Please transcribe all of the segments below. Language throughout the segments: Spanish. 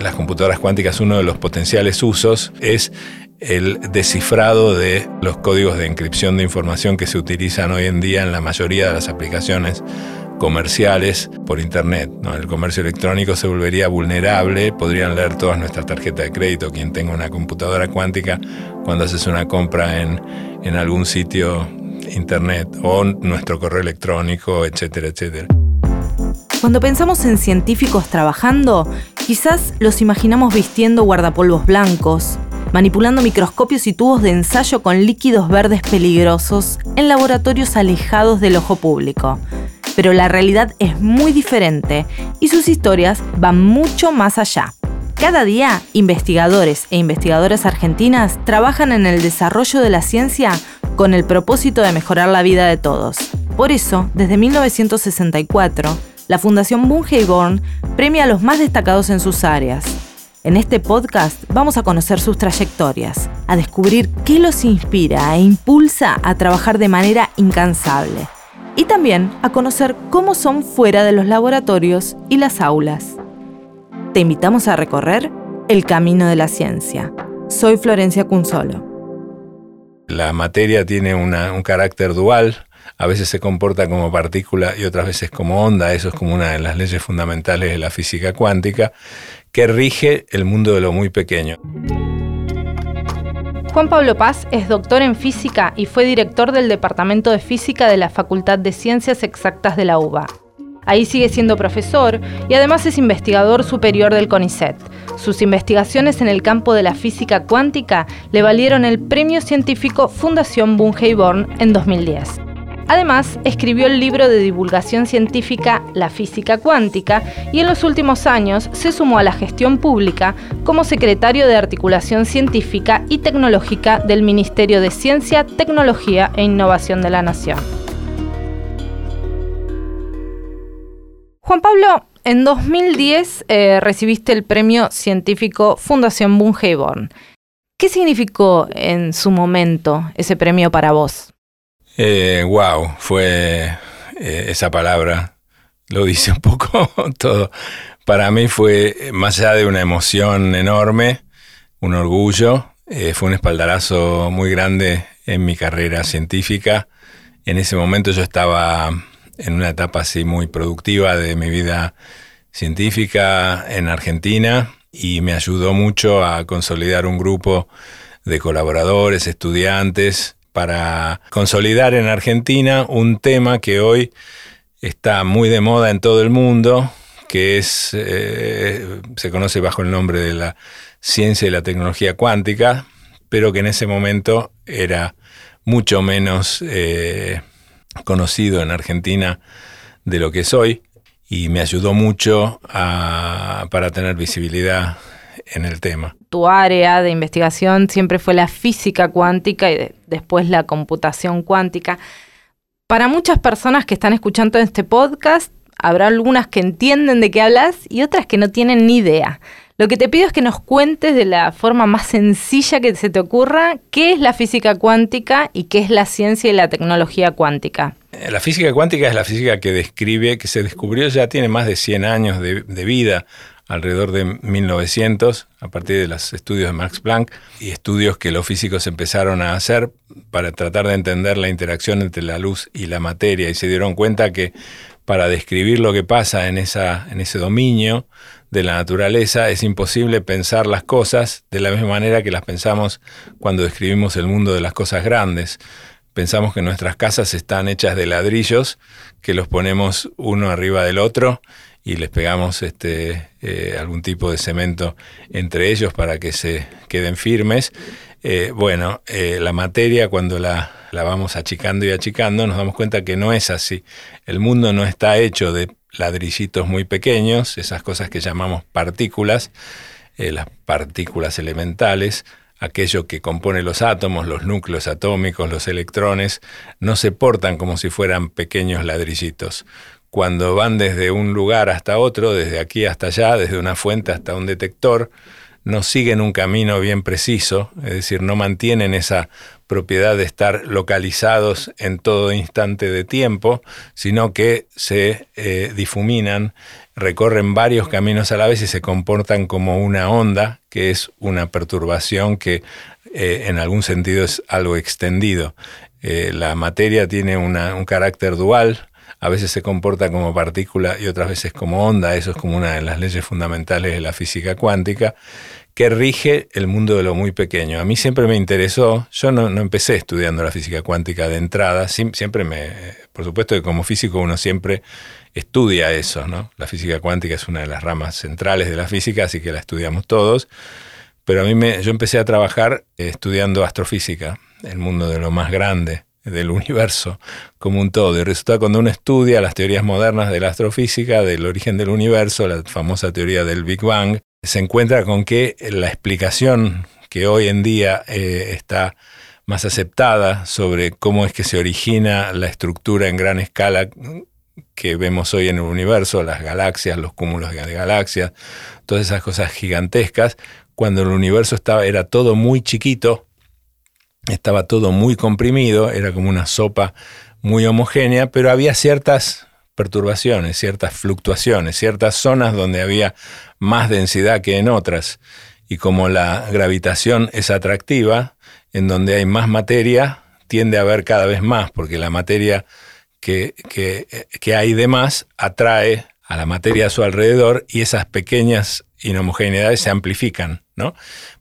las computadoras cuánticas, uno de los potenciales usos es el descifrado de los códigos de encripción de información que se utilizan hoy en día en la mayoría de las aplicaciones comerciales por Internet. El comercio electrónico se volvería vulnerable, podrían leer todas nuestras tarjetas de crédito, quien tenga una computadora cuántica, cuando haces una compra en, en algún sitio Internet o nuestro correo electrónico, etcétera, etcétera. Cuando pensamos en científicos trabajando, quizás los imaginamos vistiendo guardapolvos blancos, manipulando microscopios y tubos de ensayo con líquidos verdes peligrosos en laboratorios alejados del ojo público. Pero la realidad es muy diferente y sus historias van mucho más allá. Cada día, investigadores e investigadoras argentinas trabajan en el desarrollo de la ciencia con el propósito de mejorar la vida de todos. Por eso, desde 1964, la Fundación Born premia a los más destacados en sus áreas. En este podcast vamos a conocer sus trayectorias, a descubrir qué los inspira e impulsa a trabajar de manera incansable y también a conocer cómo son fuera de los laboratorios y las aulas. Te invitamos a recorrer el camino de la ciencia. Soy Florencia Cunzolo. La materia tiene un carácter dual, a veces se comporta como partícula y otras veces como onda, eso es como una de las leyes fundamentales de la física cuántica, que rige el mundo de lo muy pequeño. Juan Pablo Paz es doctor en física y fue director del Departamento de Física de la Facultad de Ciencias Exactas de la UBA. Ahí sigue siendo profesor y además es investigador superior del CONICET. Sus investigaciones en el campo de la física cuántica le valieron el premio científico Fundación Born en 2010. Además, escribió el libro de divulgación científica La física cuántica y en los últimos años se sumó a la gestión pública como secretario de Articulación Científica y Tecnológica del Ministerio de Ciencia, Tecnología e Innovación de la Nación. Juan Pablo, en 2010 eh, recibiste el premio científico Fundación Born. ¿Qué significó en su momento ese premio para vos? Eh, wow, fue eh, esa palabra, lo dice un poco todo. Para mí fue más allá de una emoción enorme, un orgullo, fue un espaldarazo muy grande en mi carrera científica. En ese momento yo estaba en una etapa así muy productiva de mi vida científica en Argentina y me ayudó mucho a consolidar un grupo de colaboradores, estudiantes, para consolidar en Argentina un tema que hoy está muy de moda en todo el mundo, que es, eh, se conoce bajo el nombre de la ciencia y la tecnología cuántica, pero que en ese momento era mucho menos eh, conocido en Argentina de lo que soy y me ayudó mucho para tener visibilidad en el tema. Tu área de investigación siempre fue la física cuántica y después la computación cuántica. Para muchas personas que están escuchando este podcast, habrá algunas que entienden de qué hablas y otras que no tienen ni idea. Lo que te pido es que nos cuentes de la forma más sencilla que se te ocurra qué es la física cuántica y qué es la ciencia y la tecnología cuántica. Eh, la física cuántica es la física que describe, que se descubrió ya tiene más de 100 años de, vida, alrededor de 1900, a partir de los estudios de Max Planck y estudios que los físicos empezaron a hacer para tratar de entender la interacción entre la luz y la materia y se dieron cuenta que para describir lo que pasa en, en ese dominio de la naturaleza, es imposible pensar las cosas de la misma manera que las pensamos cuando describimos el mundo de las cosas grandes. Pensamos que nuestras casas están hechas de ladrillos, que los ponemos uno arriba del otro y les pegamos este, eh, algún tipo de cemento entre ellos para que se queden firmes. Eh, bueno, eh, la materia cuando la, la vamos achicando y achicando nos damos cuenta que no es así. El mundo no está hecho de ladrillitos muy pequeños, esas cosas que llamamos partículas, las partículas elementales, aquello que compone los átomos, los núcleos atómicos, los electrones, no se portan como si fueran pequeños ladrillitos. Cuando van desde un lugar hasta otro, desde aquí hasta allá, desde una fuente hasta un detector, no siguen un camino bien preciso, es decir, no mantienen esa propiedad de estar localizados en todo instante de tiempo, sino que se eh, difuminan, recorren varios caminos a la vez y se comportan como una onda, que es una perturbación que eh, en algún sentido es algo extendido. Eh, la materia tiene un carácter dual, a veces se comporta como partícula y otras veces como onda, eso es como una de las leyes fundamentales de la física cuántica, que rige el mundo de lo muy pequeño. A mí siempre me interesó, yo no, empecé estudiando la física cuántica de entrada, siempre me, por supuesto que como físico uno siempre estudia eso, ¿no? La física cuántica es una de las ramas centrales de la física, así que la estudiamos todos, pero a mí me, yo empecé a trabajar estudiando astrofísica, el mundo de lo más grande del universo como un todo. Y resulta cuando uno estudia las teorías modernas de la astrofísica, del origen del universo, la famosa teoría del Big Bang, se encuentra con que la explicación que hoy en día eh, está más aceptada sobre cómo es que se origina la estructura en gran escala que vemos hoy en el universo, las galaxias, los cúmulos de galaxias, todas esas cosas gigantescas, cuando el universo estaba, era todo muy chiquito, estaba todo muy comprimido, era como una sopa muy homogénea, pero había ciertas perturbaciones, ciertas fluctuaciones, ciertas zonas donde había más densidad que en otras. Y como la gravitación es atractiva, en donde hay más materia, tiende a haber cada vez más, porque la materia que, que, hay de más atrae a la materia a su alrededor y esas pequeñas inhomogeneidades se amplifican,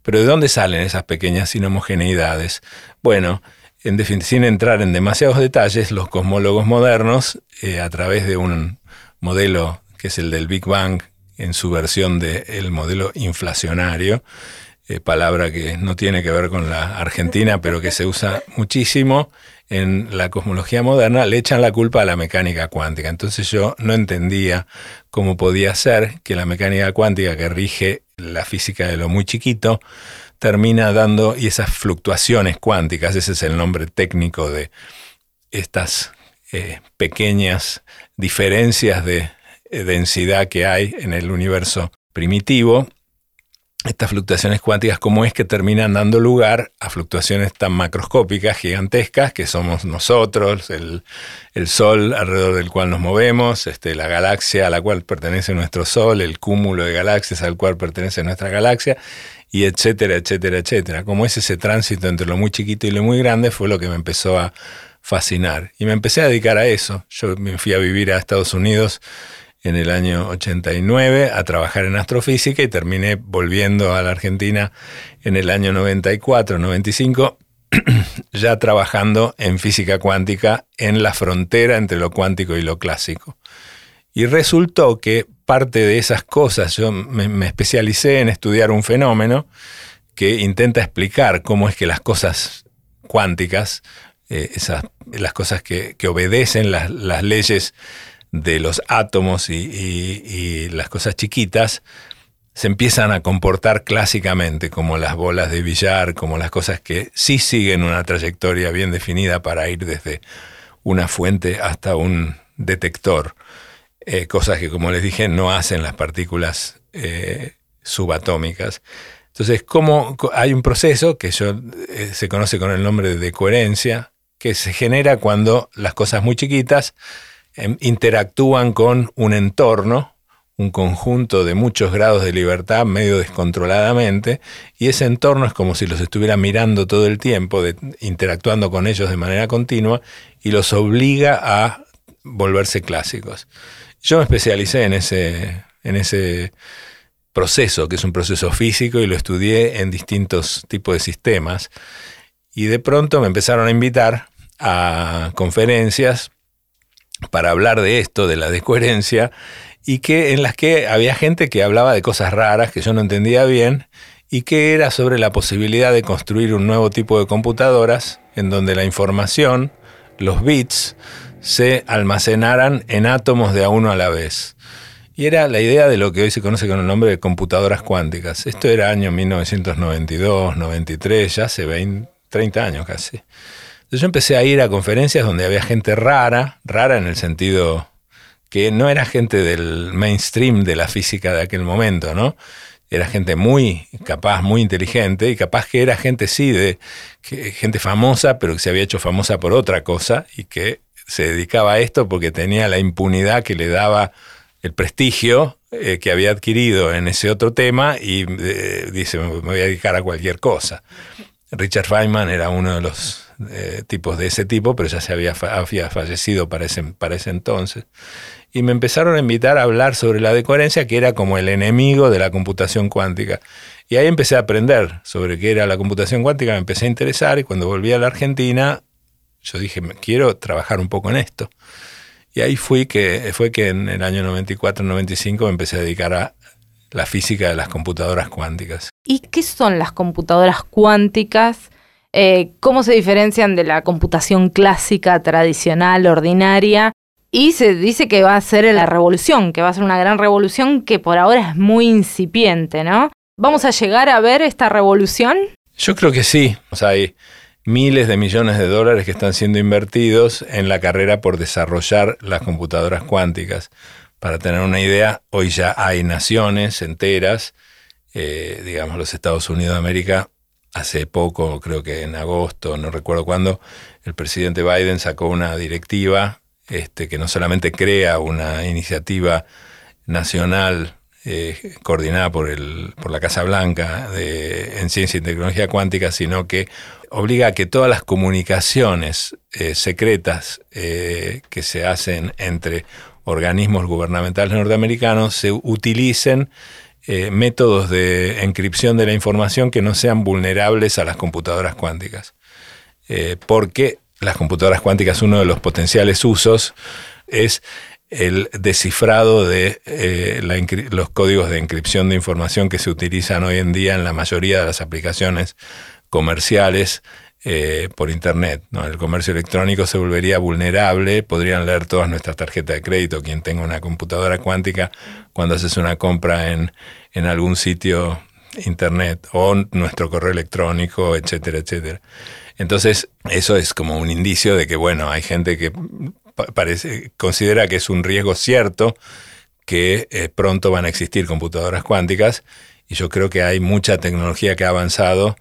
Pero ¿de dónde salen esas pequeñas inhomogeneidades? Bueno, en sin entrar en demasiados detalles, los cosmólogos modernos, eh, a través de un modelo que es el del Big Bang, en su versión del modelo inflacionario, eh, palabra que no tiene que ver con la Argentina, pero que se usa muchísimo en la cosmología moderna, le echan la culpa a la mecánica cuántica. Entonces yo no entendía cómo podía ser que la mecánica cuántica que rige la física de lo muy chiquito, termina dando, y esas fluctuaciones cuánticas, ese es el nombre técnico de estas eh, pequeñas diferencias de eh, densidad que hay en el universo primitivo, estas fluctuaciones cuánticas, cómo es que terminan dando lugar a fluctuaciones tan macroscópicas, gigantescas, que somos nosotros, el, Sol alrededor del cual nos movemos, este, la galaxia a la cual pertenece nuestro Sol, el cúmulo de galaxias al cual pertenece nuestra galaxia, y etcétera, etcétera, etcétera. Como es ese tránsito entre lo muy chiquito y lo muy grande fue lo que me empezó a fascinar. Y me empecé a dedicar a eso. Yo me fui a vivir a Estados Unidos en el año 89 a trabajar en astrofísica y terminé volviendo a la Argentina en el año 94, 95, ya trabajando en física cuántica en la frontera entre lo cuántico y lo clásico. Y resultó que parte de esas cosas, yo me, especialicé en estudiar un fenómeno que intenta explicar cómo es que las cosas cuánticas, eh, esas, las cosas que, obedecen las, las leyes de los átomos y, las cosas chiquitas se empiezan a comportar clásicamente como las bolas de billar, como las cosas que sí siguen una trayectoria bien definida para ir desde una fuente hasta un detector. Eh, cosas que, como les dije, no hacen las partículas eh, subatómicas. Entonces, como hay un proceso que yo, eh, se conoce con el nombre de coherencia, que se genera cuando las cosas muy chiquitas Em, interactúan con un entorno, un conjunto de muchos grados de libertad medio descontroladamente, y ese entorno es como si los estuviera mirando todo el tiempo, interactuando con ellos de manera continua, y los obliga a volverse clásicos. Yo me especialicé en ese, en ese proceso, que es un proceso físico, y lo estudié en distintos tipos de sistemas, y de pronto me empezaron a invitar a conferencias para hablar de esto, de la descoherencia, y que en las que había gente que hablaba de cosas raras que yo no entendía bien, y que era sobre la posibilidad de construir un nuevo tipo de computadoras en donde la información, los bits, se almacenaran en átomos de a uno a la vez. Y era la idea de lo que hoy se conoce con el nombre de computadoras cuánticas. Esto era año 1992, 93, ya hace 20, 30 años casi. Yo empecé a ir a conferencias donde había gente rara, rara en el sentido que no era gente del mainstream de la física de aquel momento, ¿no? era gente muy capaz, muy inteligente, y capaz que era gente, sí, de gente famosa, pero que se había hecho famosa por otra cosa y que se dedicaba a esto porque tenía la impunidad que le daba el prestigio eh, que había adquirido en ese otro tema y eh, dice, me voy a dedicar a cualquier cosa. Richard Feynman era uno de los eh, tipos de ese tipo, pero ya se había, fallecido para ese, para ese entonces y me empezaron a invitar a hablar sobre la decoherencia, que era como el enemigo de la computación cuántica. Y ahí empecé a aprender sobre qué era la computación cuántica, me empecé a interesar y cuando volví a la Argentina, yo dije, quiero trabajar un poco en esto. Y ahí fui que, fue que en el año 94-95 me empecé a dedicar a la física de las computadoras cuánticas. ¿Y qué son las computadoras cuánticas? Eh, ¿Cómo se diferencian de la computación clásica, tradicional, ordinaria? Y se dice que va a ser la revolución, que va a ser una gran revolución que por ahora es muy incipiente, ¿no? ¿Vamos a llegar a ver esta revolución? Yo creo que sí. Hay miles de millones de dólares que están siendo invertidos en la carrera por desarrollar las computadoras cuánticas. Para tener una idea, hoy ya hay naciones enteras, eh, digamos los Estados Unidos de América, hace poco, creo que en agosto, no recuerdo cuándo, el presidente Biden sacó una directiva este, que no solamente crea una iniciativa nacional eh, coordinada por, el, por la Casa Blanca de, en ciencia y tecnología cuántica, sino que obliga a que todas las comunicaciones eh, secretas eh, que se hacen entre organismos gubernamentales norteamericanos se utilicen métodos de encripción de la información que no sean vulnerables a las computadoras cuánticas. porque las computadoras cuánticas, uno de los potenciales usos es el descifrado de eh, los códigos de encripción de información que se utilizan hoy en día en la mayoría de las aplicaciones comerciales eh, por Internet. El comercio electrónico se volvería vulnerable, podrían leer todas nuestras tarjetas de crédito, quien tenga una computadora cuántica, cuando haces una compra en, en algún sitio Internet o nuestro correo electrónico, etcétera, etcétera. Entonces, eso es como un indicio de que, bueno, hay gente que parece, considera que es un riesgo cierto que eh, pronto van a existir computadoras cuánticas y yo creo que hay mucha tecnología que ha avanzado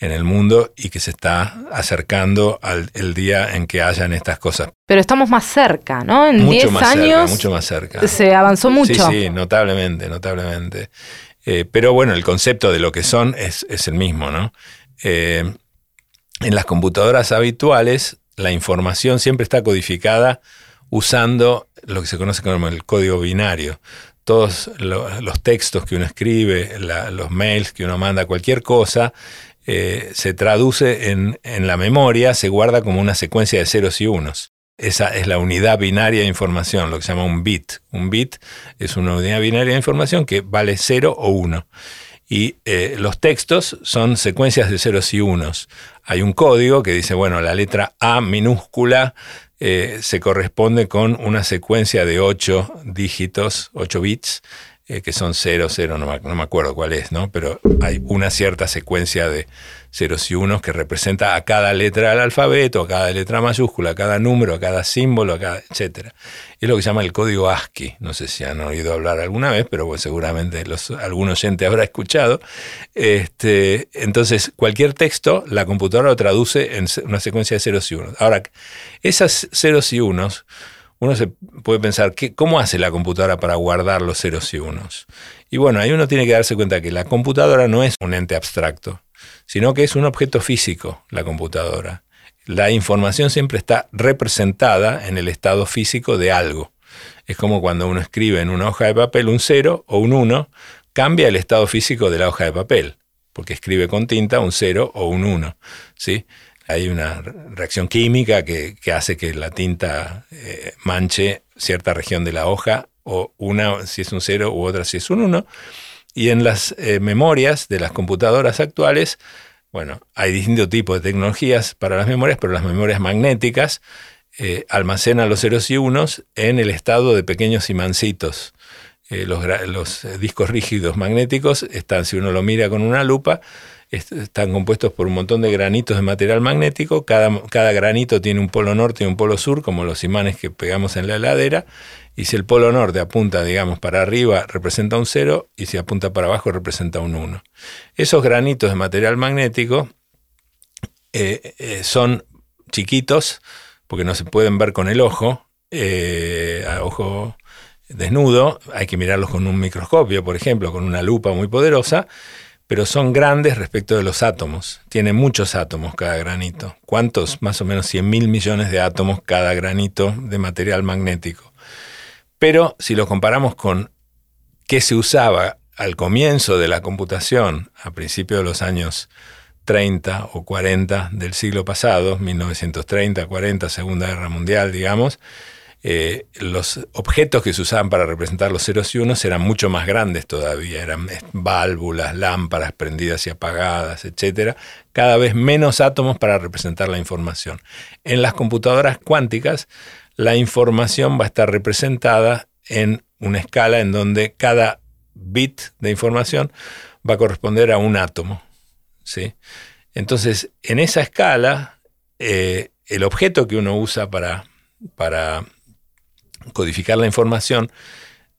en el mundo y que se está acercando al el día en que hayan estas cosas. Pero estamos más cerca, ¿no? En 10 años mucho más cerca. se avanzó mucho. Sí, sí, notablemente, notablemente. Eh, pero bueno, el concepto de lo que son es, el mismo, ¿no? Eh, en las computadoras habituales, la información siempre está codificada usando lo que se conoce como el código binario. Todos los textos que uno escribe, los mails que uno manda, cualquier cosa, eh, se traduce en, en, la memoria, se guarda como una secuencia de ceros y unos. Esa es la unidad binaria de información, lo que se llama un bit. Un bit es una unidad binaria de información que vale 0 o 1. Y eh, los textos son secuencias de ceros y unos. Hay un código que dice, bueno, la letra A minúscula eh, se corresponde con una secuencia de 8 dígitos, 8 bits, eh, que son 0, 0, no, me acuerdo cuál es, ¿no? Pero hay una cierta secuencia de ceros y unos que representa a cada letra del alfabeto, a cada letra mayúscula, a cada número, a cada símbolo, a cada, etc. Es lo que se llama el código ASCII. No sé si han oído hablar alguna vez, pero seguramente los, algún oyente habrá escuchado. Este, entonces, cualquier texto, la computadora lo traduce en una secuencia de ceros y unos. Ahora, esas ceros y unos, uno se puede pensar, ¿cómo hace la computadora para guardar los ceros y unos? Y bueno, ahí uno tiene que darse cuenta que la computadora no es un ente abstracto sino que es un objeto físico, la computadora. La información siempre está representada en el estado físico de algo. Es como cuando uno escribe en una hoja de papel un 0 o un 1, cambia el estado físico de la hoja de papel, porque escribe con tinta un 0 o un 1. ¿sí? Hay una reacción química que, hace que la tinta eh, manche cierta región de la hoja, o una si es un 0 u otra si es un 1. Y en las eh, memorias de las computadoras actuales, bueno, hay distintos tipos de tecnologías para las memorias, pero las memorias magnéticas eh, almacenan los ceros y unos en el estado de pequeños imancitos. los, discos rígidos magnéticos están, si uno lo mira con una lupa, están compuestos por un montón de granitos de material magnético. Cada, cada, granito tiene un polo norte y un polo sur, como los imanes que pegamos en la heladera. Y si el polo norte apunta, digamos, para arriba, representa un 0, y si apunta para abajo, representa un 1. Esos granitos de material magnético eh, eh, son chiquitos, porque no se pueden ver con el ojo, a ojo desnudo, hay que mirarlos con un microscopio, por ejemplo, con una lupa muy poderosa, pero son grandes respecto de los átomos. Tiene muchos átomos cada granito. ¿Cuántos? Más o menos 100 mil millones de átomos cada granito de material magnético. Pero si lo comparamos con qué se usaba al comienzo de la computación, a principios de los años 30 o 40 del siglo pasado, 1930, 40, Segunda Guerra Mundial, digamos, eh, los objetos que se usaban para representar los ceros y unos eran mucho más grandes todavía, eran válvulas, lámparas prendidas y apagadas, etc. Cada vez menos átomos para representar la información. En las computadoras cuánticas, la información va a estar representada en una escala en donde cada bit de información va a corresponder a un átomo. ¿sí? Entonces, en esa escala, eh, el objeto que uno usa para, para codificar la información,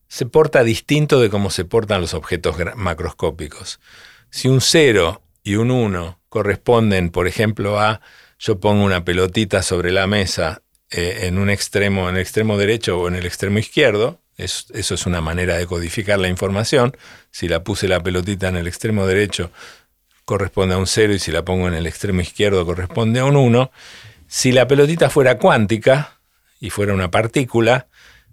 se porta distinto de cómo se portan los objetos macroscópicos. Si un 0 y un 1 corresponden, por ejemplo, a yo pongo una pelotita sobre la mesa eh, en un extremo, en el extremo derecho o en el extremo izquierdo, eso es una manera de codificar la información. Si la puse la pelotita en el extremo derecho, corresponde a un 0 y si la pongo en el extremo izquierdo corresponde a un 1. Si la pelotita fuera cuántica y fuera una partícula,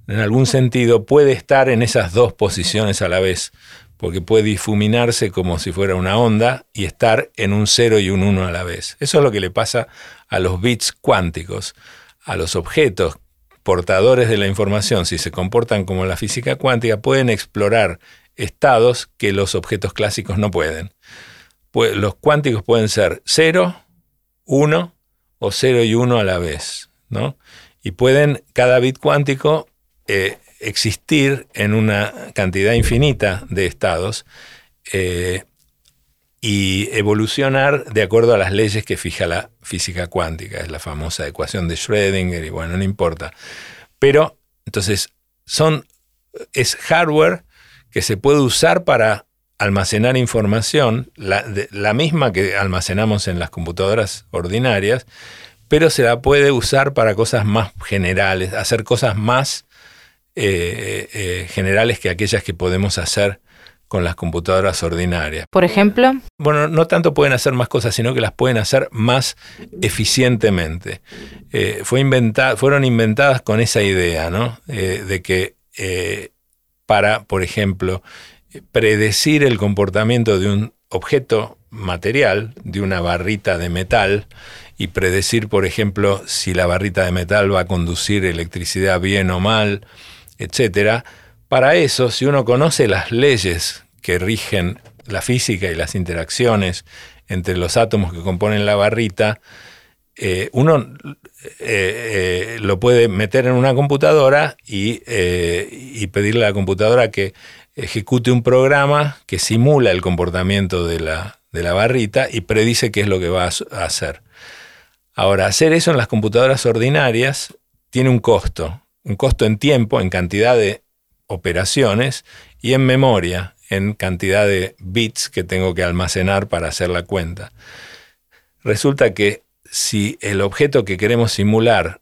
en algún sentido puede estar en esas dos posiciones a la vez, porque puede difuminarse como si fuera una onda y estar en un 0 y un 1 a la vez. Eso es lo que le pasa a los bits cuánticos, a los objetos portadores de la información, si se comportan como la física cuántica, pueden explorar estados que los objetos clásicos no pueden. Pues los cuánticos pueden ser 0, 1 o 0 y 1 a la vez, ¿no? Y pueden, cada bit cuántico eh, existir en una cantidad infinita de estados eh, y evolucionar de acuerdo a las leyes que fija la física cuántica, es la famosa ecuación de Schrödinger y bueno, no importa. Pero entonces son es hardware que se puede usar para almacenar información, la, la misma que almacenamos en las computadoras ordinarias, pero se la puede usar para cosas más generales, hacer cosas más eh, eh, generales que aquellas que podemos hacer con las computadoras ordinarias. Por ejemplo. Bueno, no tanto pueden hacer más cosas, sino que las pueden hacer más eficientemente. Eh, fue fueron inventadas con esa idea, ¿no? de que para, por ejemplo, predecir el comportamiento de un objeto material, de una barrita de metal, y predecir, por ejemplo, si la barrita de metal va a conducir electricidad bien o mal, etcétera. Para eso, si uno conoce las leyes que rigen la física y las interacciones entre los átomos que componen la barrita, eh, uno eh, eh, lo puede meter en una computadora y, pedirle a la computadora que ejecute un programa que simula el comportamiento de la, de la barrita y predice qué es lo que va a hacer. Ahora, hacer eso en las computadoras ordinarias tiene un costo un costo en tiempo, en cantidad de operaciones y en memoria, en cantidad de bits que tengo que almacenar para hacer la cuenta. Resulta que si el objeto que queremos simular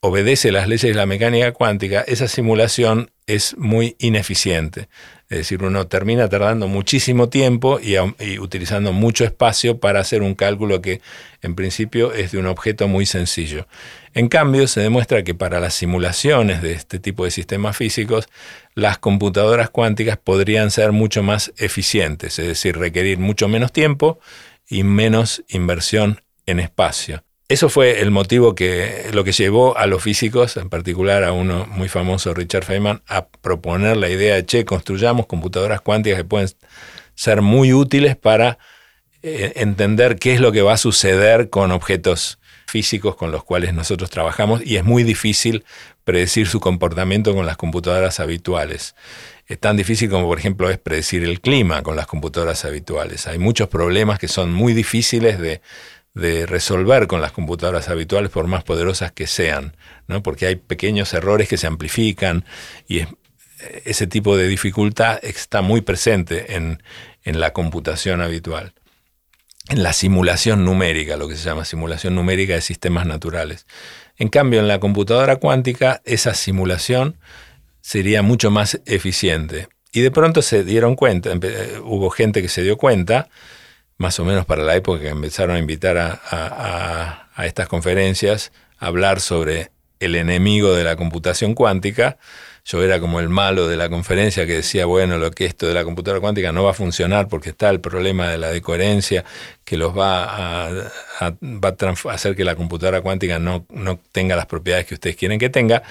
obedece las leyes de la mecánica cuántica, esa simulación es muy ineficiente. Es decir, uno termina tardando muchísimo tiempo y, utilizando mucho espacio para hacer un cálculo que en principio es de un objeto muy sencillo. En cambio, se demuestra que para las simulaciones de este tipo de sistemas físicos, las computadoras cuánticas podrían ser mucho más eficientes, es decir, requerir mucho menos tiempo y menos inversión en espacio. Eso fue el motivo que lo que llevó a los físicos, en particular a uno muy famoso, Richard Feynman, a proponer la idea de, che, construyamos computadoras cuánticas que pueden ser muy útiles para eh, entender qué es lo que va a suceder con objetos físicos con los cuales nosotros trabajamos y es muy difícil predecir su comportamiento con las computadoras habituales. Es tan difícil como por ejemplo es predecir el clima con las computadoras habituales. Hay muchos problemas que son muy difíciles de, resolver con las computadoras habituales por más poderosas que sean, ¿no? porque hay pequeños errores que se amplifican y ese tipo de dificultad está muy presente en, en la computación habitual en la simulación numérica, lo que se llama simulación numérica de sistemas naturales. En cambio, en la computadora cuántica, esa simulación sería mucho más eficiente. Y de pronto se dieron cuenta, hubo gente que se dio cuenta, más o menos para la época que empezaron a invitar a, a estas conferencias, a hablar sobre el enemigo de la computación cuántica, yo era como el malo de la conferencia que decía, bueno, lo que esto de la computadora cuántica no va a funcionar porque está el problema de la decoherencia que los va a, va a hacer que la computadora cuántica no, no, tenga las propiedades que ustedes quieren que tenga.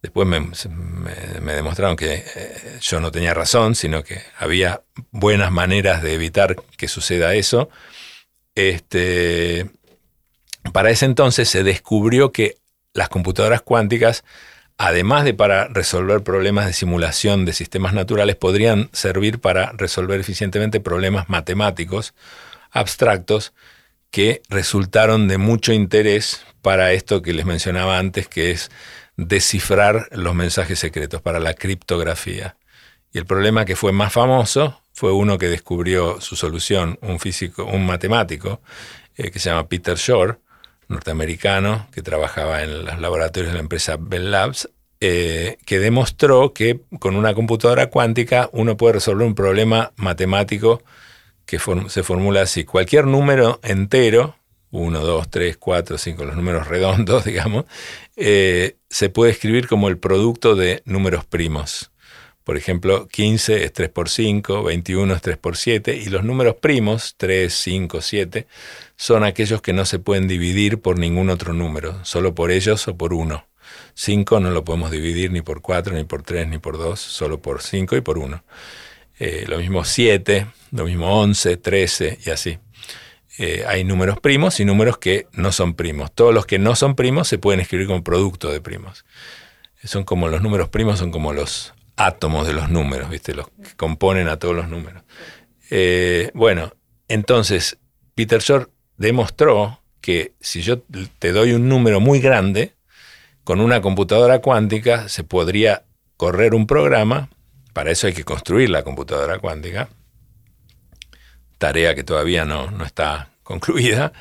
Después me, demostraron que eh, yo no tenía razón, sino que había buenas maneras de evitar que suceda eso. Este, para ese entonces se descubrió que las computadoras cuánticas además de para resolver problemas de simulación de sistemas naturales, podrían servir para resolver eficientemente problemas matemáticos abstractos que resultaron de mucho interés para esto que les mencionaba antes, que es descifrar los mensajes secretos, para la criptografía. Y el problema que fue más famoso fue uno que descubrió su solución, un físico, un matemático, eh, que se llama Peter Shore, norteamericano que trabajaba en los laboratorios de la empresa Bell Labs, eh, que demostró que con una computadora cuántica uno puede resolver un problema matemático que se formula así. Cualquier número entero, 1, 2, 3, 4, 5, los números redondos, digamos, eh, se puede escribir como el producto de números primos. Por ejemplo, 15 es 3 por 5, 21 es 3 por 7 y los números primos, 3, 5, 7, son aquellos que no se pueden dividir por ningún otro número, solo por ellos o por uno. 5 no lo podemos dividir ni por 4, ni por 3, ni por 2, solo por 5 y por 1. Eh, lo mismo 7, lo mismo 11, 13 y así. Eh, hay números primos y números que no son primos. Todos los que no son primos se pueden escribir como producto de primos. Son como los números primos, son como los átomos de los números, ¿viste? Los que componen a todos los números. Eh, bueno, entonces Peter Shor demostró que si yo te doy un número muy grande, con una computadora cuántica se podría correr un programa, para eso hay que construir la computadora cuántica, tarea que todavía no, no está concluida,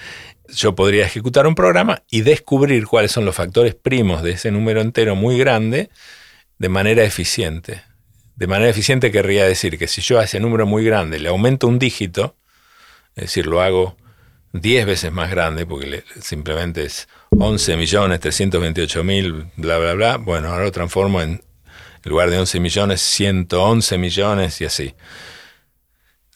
yo podría ejecutar un programa y descubrir cuáles son los factores primos de ese número entero muy grande de manera eficiente. De manera eficiente querría decir que si yo a ese número muy grande le aumento un dígito, es decir, lo hago 10 veces más grande, porque simplemente es 11 millones 328 mil, bla, bla, bla, bueno, ahora lo transformo en, en lugar de 11 millones, 111 millones y así.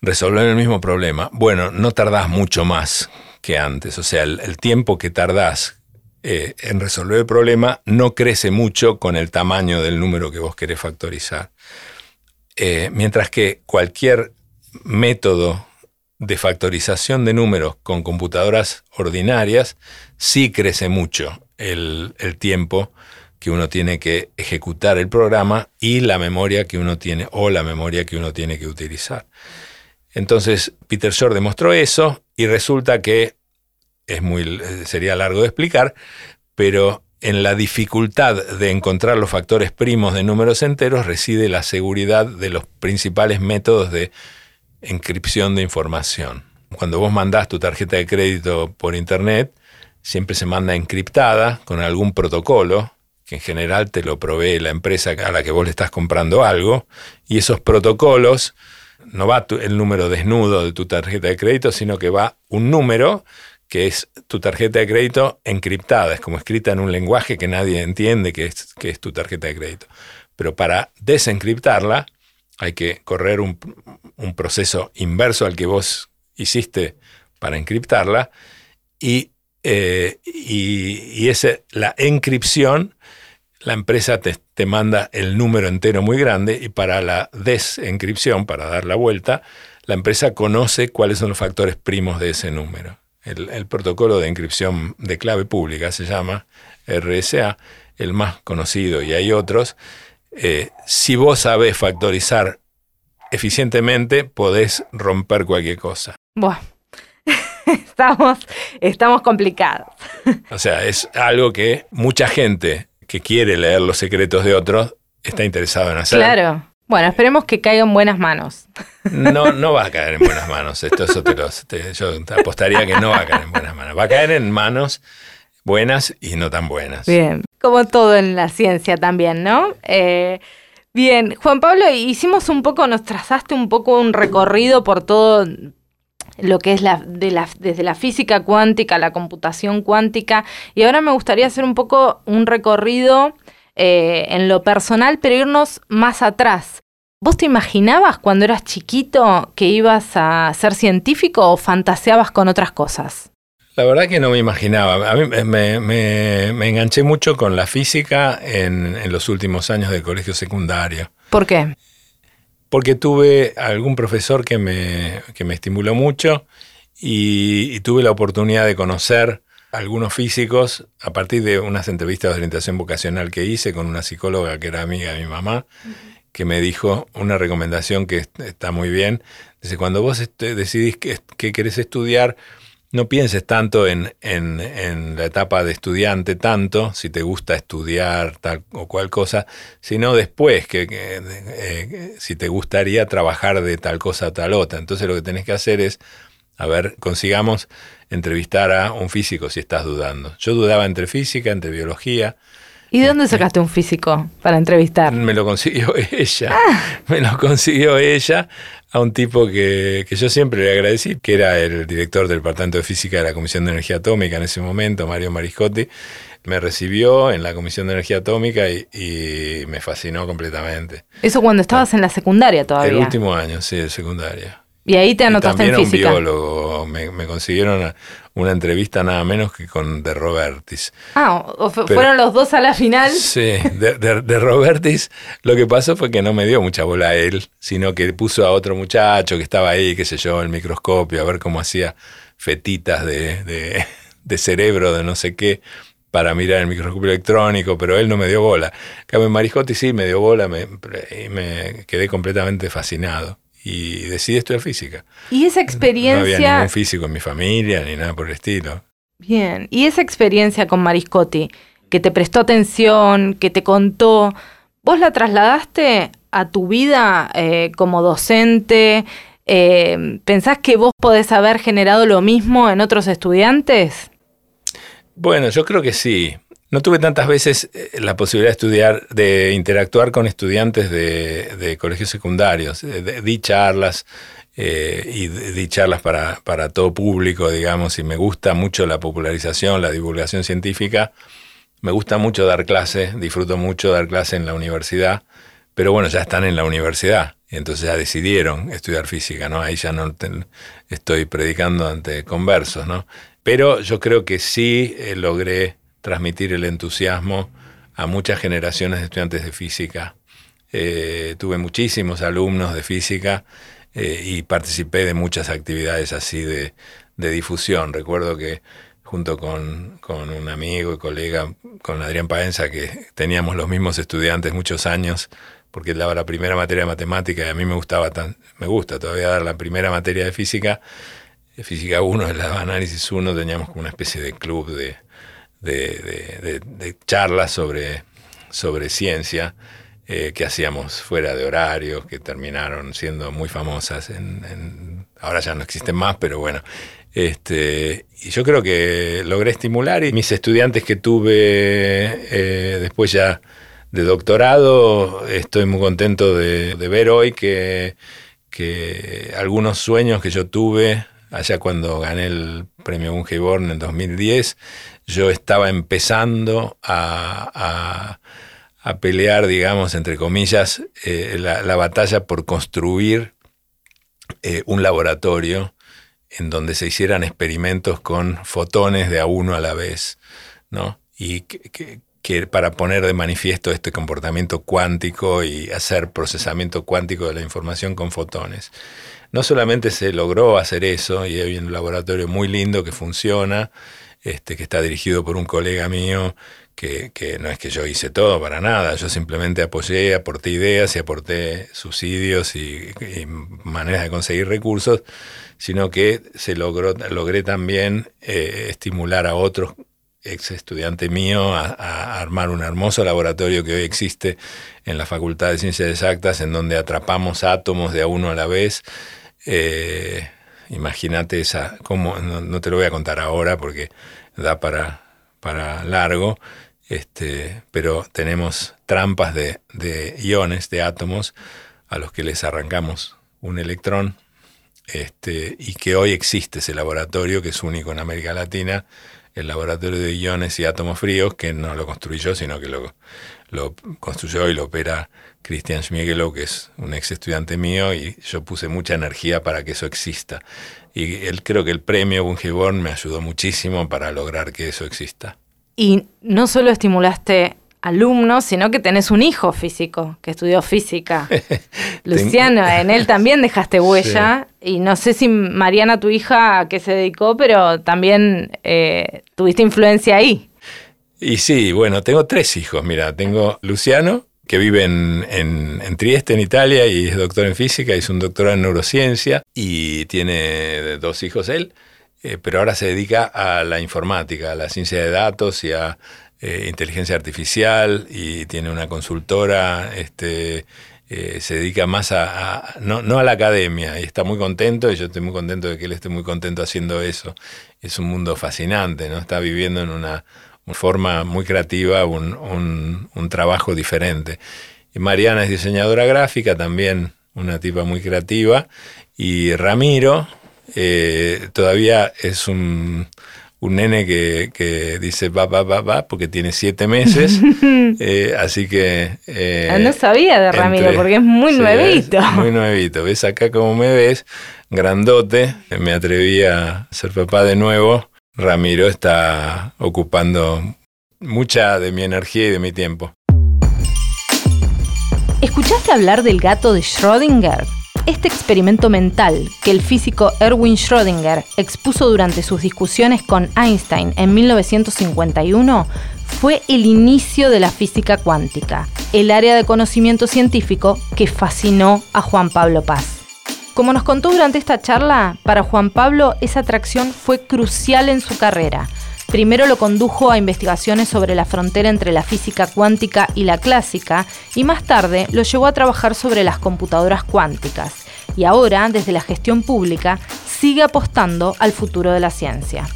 Resolver el mismo problema. Bueno, no tardás mucho más que antes, o sea, el tiempo que tardás eh, en resolver el problema no crece mucho con el tamaño del número que vos querés factorizar. Eh, mientras que cualquier método de factorización de números con computadoras ordinarias sí crece mucho el, el tiempo que uno tiene que ejecutar el programa y la memoria que uno tiene o la memoria que uno tiene que utilizar. Entonces Peter Shor demostró eso y resulta que es muy, sería largo de explicar, pero en la dificultad de encontrar los factores primos de números enteros reside la seguridad de los principales métodos de encripción de información. Cuando vos mandás tu tarjeta de crédito por internet, siempre se manda encriptada con algún protocolo, que en general te lo provee la empresa a la que vos le estás comprando algo, y esos protocolos no va el número desnudo de tu tarjeta de crédito, sino que va un número que es tu tarjeta de crédito encriptada, es como escrita en un lenguaje que nadie entiende que es, que es tu tarjeta de crédito. Pero para desencriptarla hay que correr un, proceso inverso al que vos hiciste para encriptarla y, eh, y, la encripción, la empresa te, te manda el número entero muy grande y para la desencripción, para dar la vuelta, la empresa conoce cuáles son los factores primos de ese número. el, protocolo de encripción de clave pública, se llama RSA, el más conocido, y hay otros. Eh, si vos sabés factorizar eficientemente, podés romper cualquier cosa. Bueno, estamos, estamos complicados. O sea, es algo que mucha gente que quiere leer los secretos de otros está interesado en hacer. Claro. Bueno, esperemos que caiga en buenas manos. No, no va a caer en buenas manos. Esto, eso te yo apostaría que no va a caer en buenas manos. Va a caer en manos buenas y no tan buenas. Bien, como todo en la ciencia también, ¿no? Eh, bien, Juan Pablo, hicimos un poco, nos trazaste un poco un recorrido por todo lo que es la, de la, desde la física cuántica, la computación cuántica, y ahora me gustaría hacer un poco un recorrido eh, en lo personal, pero irnos más atrás. ¿Vos te imaginabas cuando eras chiquito que ibas a ser científico o fantaseabas con otras cosas? La verdad que no me imaginaba. A mí me, enganché mucho con la física en, los últimos años del colegio secundario. ¿Por qué? Porque tuve algún profesor que me, me estimuló mucho y, tuve la oportunidad de conocer algunos físicos a partir de unas entrevistas de orientación vocacional que hice con una psicóloga que era amiga de mi mamá, que me dijo una recomendación que está muy bien. Dice, cuando vos decidís qué, querés estudiar, no pienses tanto en, en, la etapa de estudiante, tanto, si te gusta estudiar tal o cual cosa, sino después, que, eh, si te gustaría trabajar de tal cosa o tal otra. Entonces lo que tenés que hacer es, a ver, consigamos entrevistar a un físico si estás dudando. Yo dudaba entre física, entre biología. ¿Y de dónde sacaste un físico para entrevistar? Me lo consiguió ella. Ah. Me lo consiguió ella a un tipo que, yo siempre le agradecí, que era el director del Departamento de Física de la Comisión de Energía Atómica en ese momento, Mario Mariscotti. Me recibió en la Comisión de Energía Atómica y, y me fascinó completamente. ¿Eso cuando estabas en la secundaria todavía? El último año, sí, de secundaria. Y ahí te anotaste en física. un biólogo. Me, consiguieron una, entrevista nada menos que con De Robertis. Ah, fueron los dos a la final. Sí, de, de, Robertis lo que pasó fue que no me dio mucha bola a él, sino que puso a otro muchacho que estaba ahí, qué sé yo, el microscopio, a ver cómo hacía fetitas de, de cerebro, de no sé qué para mirar el microscopio electrónico, pero él no me dio bola. Cambio Mariscotti sí me dio bola me, y me quedé completamente fascinado y decidí estudiar física. Y esa experiencia... No había ningún físico en mi familia ni nada por el estilo. Bien, y esa experiencia con Mariscotti, que te prestó atención, que te contó, ¿vos la trasladaste a tu vida eh, como docente? Eh, ¿Pensás que vos podés haber generado lo mismo en otros estudiantes? Bueno, yo creo que sí. No tuve tantas veces eh, la posibilidad de estudiar, de interactuar con estudiantes de, colegios secundarios. di charlas eh, y di charlas para, todo público, digamos, y me gusta mucho la popularización, la divulgación científica. Me gusta mucho dar clase, disfruto mucho dar clase en la universidad, pero bueno, ya están en la universidad, entonces ya decidieron estudiar física, ¿no? Ahí ya no estoy predicando ante conversos, ¿no? Pero yo creo que sí eh, logré transmitir el entusiasmo a muchas generaciones de estudiantes de física. Eh, tuve muchísimos alumnos de física eh, y participé de muchas actividades así de, difusión. Recuerdo que junto con, un amigo y colega, con Adrián Paenza, que teníamos los mismos estudiantes muchos años, porque él daba la primera materia de matemática y a mí me gustaba tan, me gusta todavía dar la primera materia de física, física 1, el análisis 1, teníamos como una especie de club de, de, charlas sobre, sobre ciencia eh, que hacíamos fuera de horario, que terminaron siendo muy famosas. En, ahora ya no existen más, pero bueno. Este, y yo creo que logré estimular y mis estudiantes que tuve eh, después ya de doctorado, estoy muy contento de, ver hoy que, que algunos sueños que yo tuve allá cuando gané el premio Born en 2010, yo estaba empezando a, pelear, digamos, entre comillas, eh, la, batalla por construir eh, un laboratorio en donde se hicieran experimentos con fotones de a uno a la vez, ¿no? Y que para poner de manifiesto este comportamiento cuántico y hacer procesamiento cuántico de la información con fotones. No solamente se logró hacer eso, y hay un laboratorio muy lindo que funciona, este, que está dirigido por un colega mío, que, no es que yo hice todo para nada, yo simplemente apoyé, aporté ideas y aporté subsidios y, maneras de conseguir recursos, sino que se logró, logré también eh, estimular a otros ex estudiante mío a, armar un hermoso laboratorio que hoy existe en la Facultad de Ciencias Exactas, en donde atrapamos átomos de a uno a la vez. Eh, imagínate esa, cómo, no, te lo voy a contar ahora porque da para, para largo, este, pero tenemos trampas de, de iones, de átomos, a los que les arrancamos un electrón, este, y que hoy existe ese laboratorio, que es único en América Latina, el laboratorio de iones y átomos fríos, que no lo construí yo, sino que lo, lo construyó y lo opera Christian Schmiegelow, que es un ex estudiante mío, y yo puse mucha energía para que eso exista. Y él creo que el premio Bungeborn me ayudó muchísimo para lograr que eso exista. Y no solo estimulaste alumnos, sino que tenés un hijo físico que estudió física. Luciano, en él también dejaste huella. Y no sé si Mariana, tu hija, a qué se dedicó, pero también eh, tuviste influencia ahí. Y sí, bueno, tengo tres hijos. Mira, tengo Luciano, que vive en, Trieste, en Italia, y es doctor en física, es un doctorado en neurociencia, y tiene dos hijos él, eh, pero ahora se dedica a la informática, a la ciencia de datos y a eh, inteligencia artificial y tiene una consultora, este, eh, se dedica más a, no, a la academia y está muy contento y yo estoy muy contento de que él esté muy contento haciendo eso. Es un mundo fascinante, ¿no? Está viviendo en una, forma muy creativa, un, trabajo diferente. Y Mariana es diseñadora gráfica, también una tipa muy creativa. Y Ramiro eh, todavía es un, un nene que, dice va, va, va, va, porque tiene siete meses. Eh, así que. Eh, ah, no sabía de Ramiro, porque es muy nuevito. muy nuevito. Ves acá como me ves, grandote. Me atreví a ser papá de nuevo. Ramiro está ocupando mucha de mi energía y de mi tiempo. ¿Escuchaste hablar del gato de Schrödinger? Este experimento mental que el físico Erwin Schrödinger expuso durante sus discusiones con Einstein en 1951 fue el inicio de la física cuántica, el área de conocimiento científico que fascinó a Juan Pablo Paz. Como nos contó durante esta charla, para Juan Pablo esa atracción fue crucial en su carrera. Primero lo condujo a investigaciones sobre la frontera entre la física cuántica y la clásica y más tarde lo llevó a trabajar sobre las computadoras cuánticas. Y ahora, desde la gestión pública, sigue apostando al futuro de la ciencia.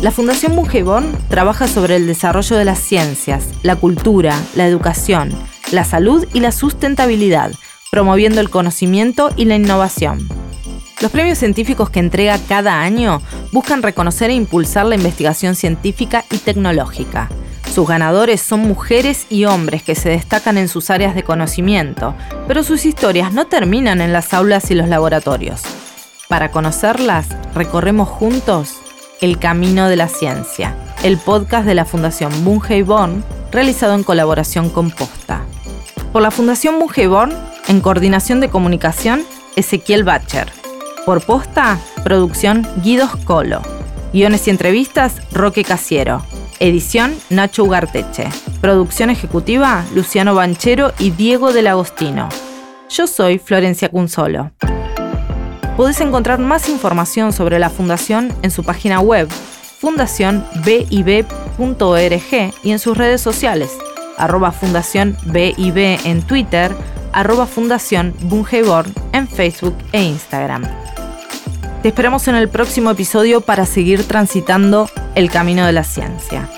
La Fundación Bungeborn trabaja sobre el desarrollo de las ciencias, la cultura, la educación, la salud y la sustentabilidad, promoviendo el conocimiento y la innovación. Los premios científicos que entrega cada año buscan reconocer e impulsar la investigación científica y tecnológica. Sus ganadores son mujeres y hombres que se destacan en sus áreas de conocimiento, pero sus historias no terminan en las aulas y los laboratorios. Para conocerlas, recorremos juntos El Camino de la Ciencia, el podcast de la Fundación Bungeborn, realizado en colaboración con Posta. Por la Fundación Bungeborn, en coordinación de comunicación, Ezequiel Bacher. Por posta, producción Guidos Colo. Guiones y entrevistas, Roque Casiero. Edición, Nacho Ugarteche. Producción ejecutiva, Luciano Banchero y Diego del Agostino. Yo soy Florencia Cunzolo. Podés encontrar más información sobre la Fundación en su página web, fundacionbib.org y en sus redes sociales, arroba Fundación BIB en Twitter, arroba Fundación Bungeborn en Facebook e Instagram. Te esperamos en el próximo episodio para seguir transitando el camino de la ciencia.